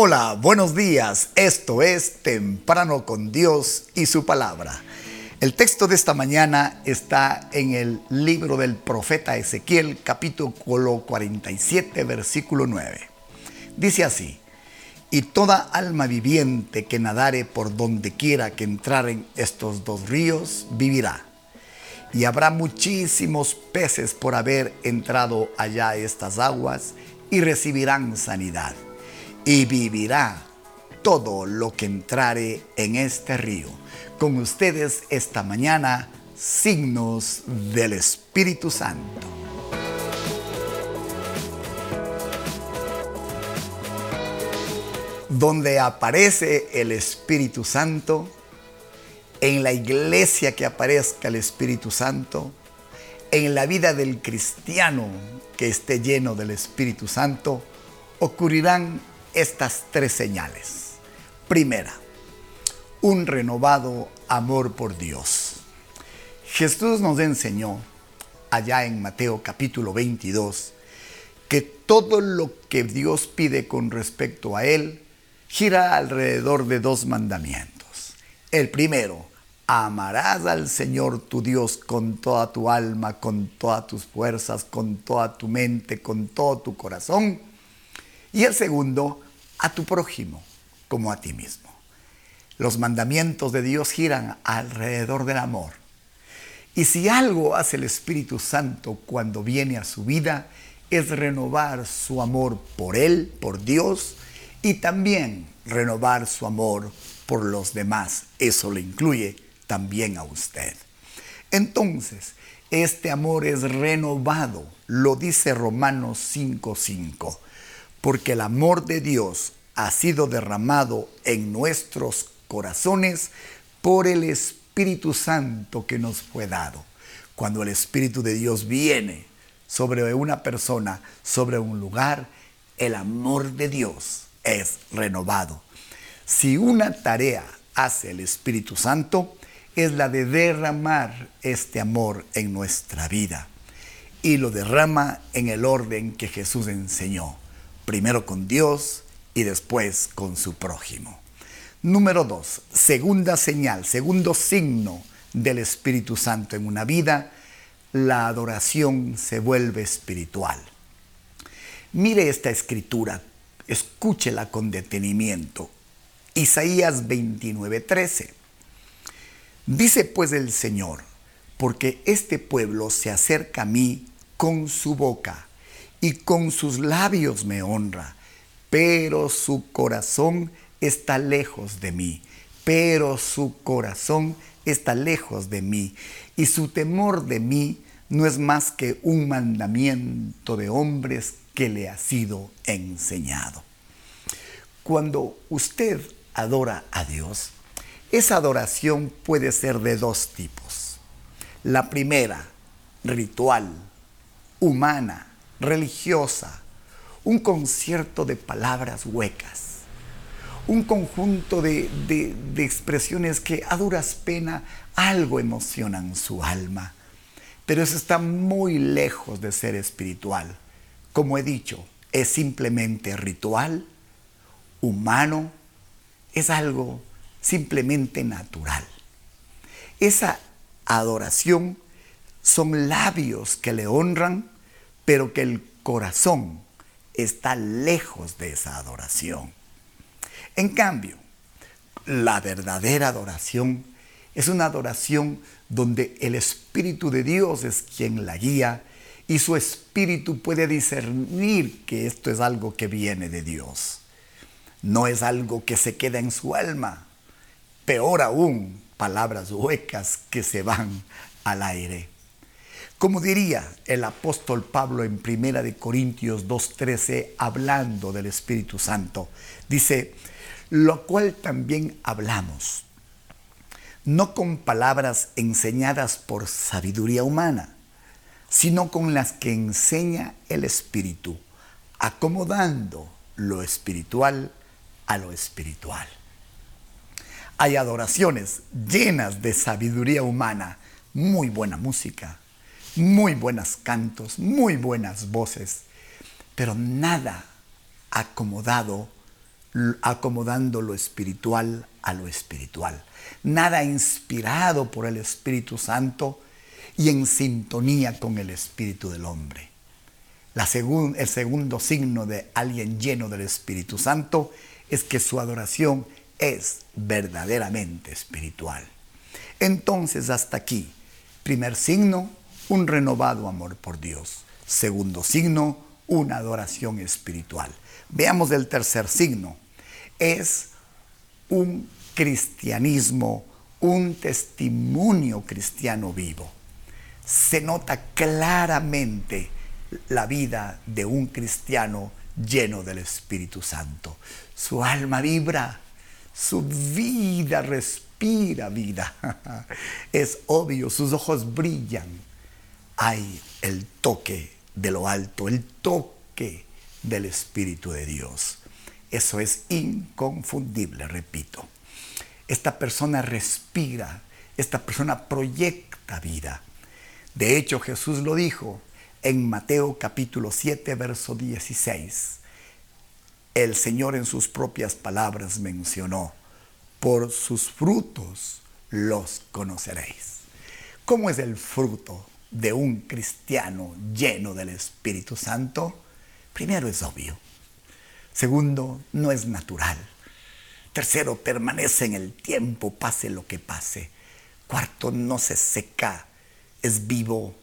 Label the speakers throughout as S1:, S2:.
S1: Hola, buenos días. Esto es Temprano con Dios y su palabra. El texto de esta mañana está en el libro del profeta Ezequiel, capítulo 47, versículo 9. Dice así, y toda alma viviente que nadare por donde quiera que entraren estos dos ríos, vivirá. Y habrá muchísimos peces por haber entrado allá estas aguas y recibirán sanidad y vivirá todo lo que entrare en este río. Con ustedes esta mañana, signos del Espíritu Santo. Donde aparece el Espíritu Santo, en la iglesia que aparezca el Espíritu Santo, en la vida del cristiano que esté lleno del Espíritu Santo, ocurrirán estas tres señales. Primera, un renovado amor por Dios. Jesús nos enseñó allá en Mateo capítulo 22 que todo lo que Dios pide con respecto a Él gira alrededor de dos mandamientos. El primero, amarás al Señor tu Dios con toda tu alma, con todas tus fuerzas, con toda tu mente, con todo tu corazón. Y el segundo, a tu prójimo como a ti mismo. Los mandamientos de Dios giran alrededor del amor. Y si algo hace el Espíritu Santo cuando viene a su vida, es renovar su amor por Él, por Dios, y también renovar su amor por los demás. Eso le incluye también a usted. Entonces, este amor es renovado, lo dice Romanos 5:5 porque el amor de Dios ha sido derramado en nuestros corazones por el Espíritu Santo que nos fue dado. Cuando el Espíritu de Dios viene sobre una persona, sobre un lugar, el amor de Dios es renovado. Si una tarea hace el Espíritu Santo, es la de derramar este amor en nuestra vida. Y lo derrama en el orden que Jesús enseñó primero con Dios y después con su prójimo. Número dos, segunda señal, segundo signo del Espíritu Santo en una vida, la adoración se vuelve espiritual. Mire esta escritura, escúchela con detenimiento. Isaías 29:13. Dice pues el Señor, porque este pueblo se acerca a mí con su boca y con sus labios me honra, pero su corazón está lejos de mí, pero su corazón está lejos de mí, y su temor de mí no es más que un mandamiento de hombres que le ha sido enseñado. Cuando usted adora a Dios, esa adoración puede ser de dos tipos. La primera, ritual, humana, religiosa, un concierto de palabras huecas, un conjunto de, expresiones que a duras pena algo emocionan su alma. Pero eso está muy lejos de ser espiritual. Como he dicho, es simplemente ritual, humano, es algo simplemente natural. Esa adoración son labios que le honran, pero que el corazón está lejos de esa adoración. En cambio, la verdadera adoración es una adoración donde el Espíritu de Dios es quien la guía y su Espíritu puede discernir que esto es algo que viene de Dios. No es algo que se queda en su alma. Peor aún, palabras huecas que se van al aire. Como diría el apóstol Pablo en Primera de Corintios 2:13 hablando del Espíritu Santo, dice, lo cual también hablamos, no con palabras enseñadas por sabiduría humana, sino con las que enseña el Espíritu, acomodando lo espiritual a lo espiritual. Hay adoraciones llenas de sabiduría humana, muy buena música, muy buenos cantos, muy buenas voces, pero nada acomodado acomodando lo espiritual a lo espiritual. Nada inspirado por el Espíritu Santo y en sintonía con el Espíritu del hombre. La el segundo signo de alguien lleno del Espíritu Santo es que su adoración es verdaderamente espiritual. Entonces, hasta aquí, primer signo, un renovado amor por Dios. Segundo signo, una adoración espiritual. Veamos el tercer signo. Es un cristianismo, un testimonio cristiano vivo. Se nota claramente la vida de un cristiano lleno del Espíritu Santo. Su alma vibra, su vida respira vida. Es obvio, sus ojos brillan. Hay el toque de lo alto, el toque del Espíritu de Dios. Eso es inconfundible, repito. Esta persona respira, esta persona proyecta vida. De hecho, Jesús lo dijo en Mateo capítulo 7, verso 16 el Señor en sus propias palabras mencionó, por sus frutos los conoceréis. ¿Cómo es el fruto de un cristiano lleno del Espíritu Santo? Primero es obvio. Segundo, no es natural. Tercero, permanece en el tiempo, pase lo que pase. Cuarto, no se seca, es vivo,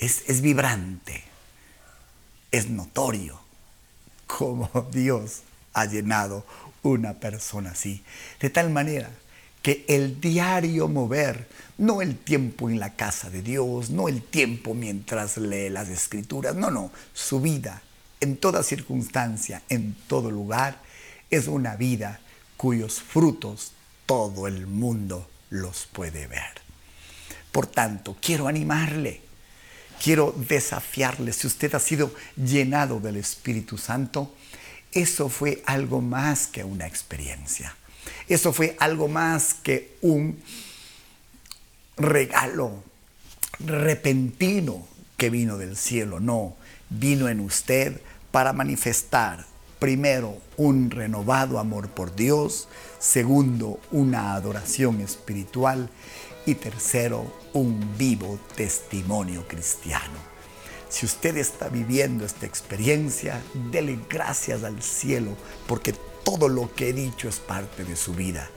S1: es, es vibrante, es notorio cómo Dios ha llenado una persona así. De tal manera que el diario mover, no el tiempo en la casa de Dios, no el tiempo mientras lee las escrituras, no, no, su vida en toda circunstancia, en todo lugar, es una vida cuyos frutos todo el mundo los puede ver. Por tanto, quiero animarle quiero desafiarle, si usted ha sido llenado del Espíritu Santo, eso fue algo más que una experiencia. Eso fue algo más que un regalo repentino que vino del cielo. No, vino en usted para manifestar primero un renovado amor por Dios, segundo una adoración espiritual y tercero, un vivo testimonio cristiano. Si usted está viviendo esta experiencia, dele gracias al cielo porque todo lo que he dicho es parte de su vida.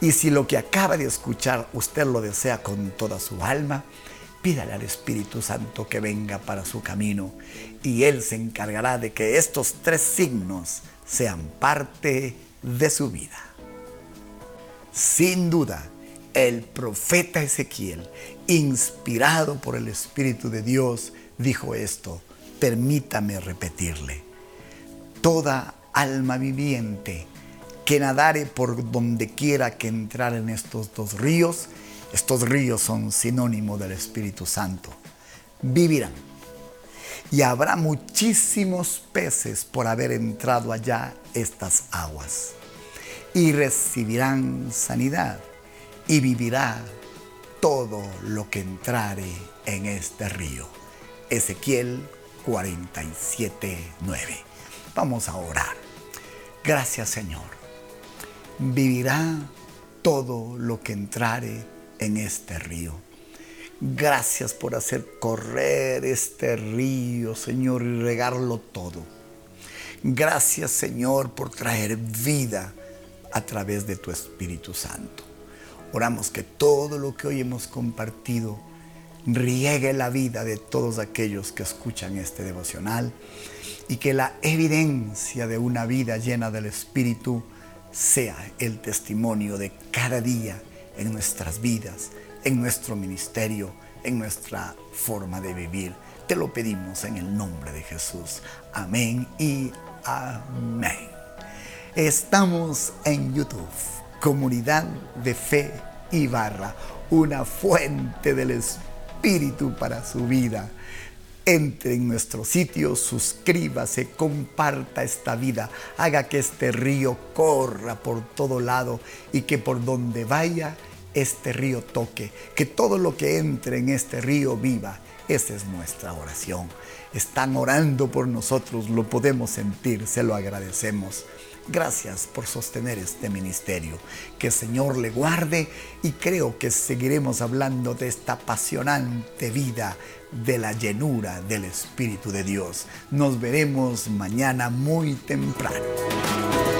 S1: Y si lo que acaba de escuchar usted lo desea con toda su alma, pídale al Espíritu Santo que venga para su camino y Él se encargará de que estos tres signos sean parte de su vida. Sin duda, el profeta Ezequiel, inspirado por el Espíritu de Dios, dijo esto, permítame repetirle, toda alma viviente que nadare por donde quiera que entrar en estos dos ríos, estos ríos son sinónimo del Espíritu Santo, vivirán. Y habrá muchísimos peces por haber entrado allá estas aguas. Y recibirán sanidad y vivirá todo lo que entrare en este río. Ezequiel 47, 9. Vamos a orar. Gracias Señor. Vivirá todo lo que entrare en este río. Gracias por hacer correr este río, Señor, y regarlo todo. Gracias, Señor, por traer vida a través de tu Espíritu Santo. Oramos que todo lo que hoy hemos compartido riegue la vida de todos aquellos que escuchan este devocional y que la evidencia de una vida llena del Espíritu sea el testimonio de cada día en nuestras vidas, en nuestro ministerio, en nuestra forma de vivir. Te lo pedimos en el nombre de Jesús. Amén y amén. Estamos en YouTube comunidad de fe y barra, una fuente del Espíritu para su vida. Entre en nuestro sitio, suscríbase, comparta esta vida, haga que este río corra por todo lado y que por donde vaya este río toque, que todo lo que entre en este río viva. Esa es nuestra oración. Están orando por nosotros, lo podemos sentir, se lo agradecemos. Gracias por sostener este ministerio. Que el Señor le guarde y creo que seguiremos hablando de esta apasionante vida de la llenura del Espíritu de Dios. Nos veremos mañana muy temprano.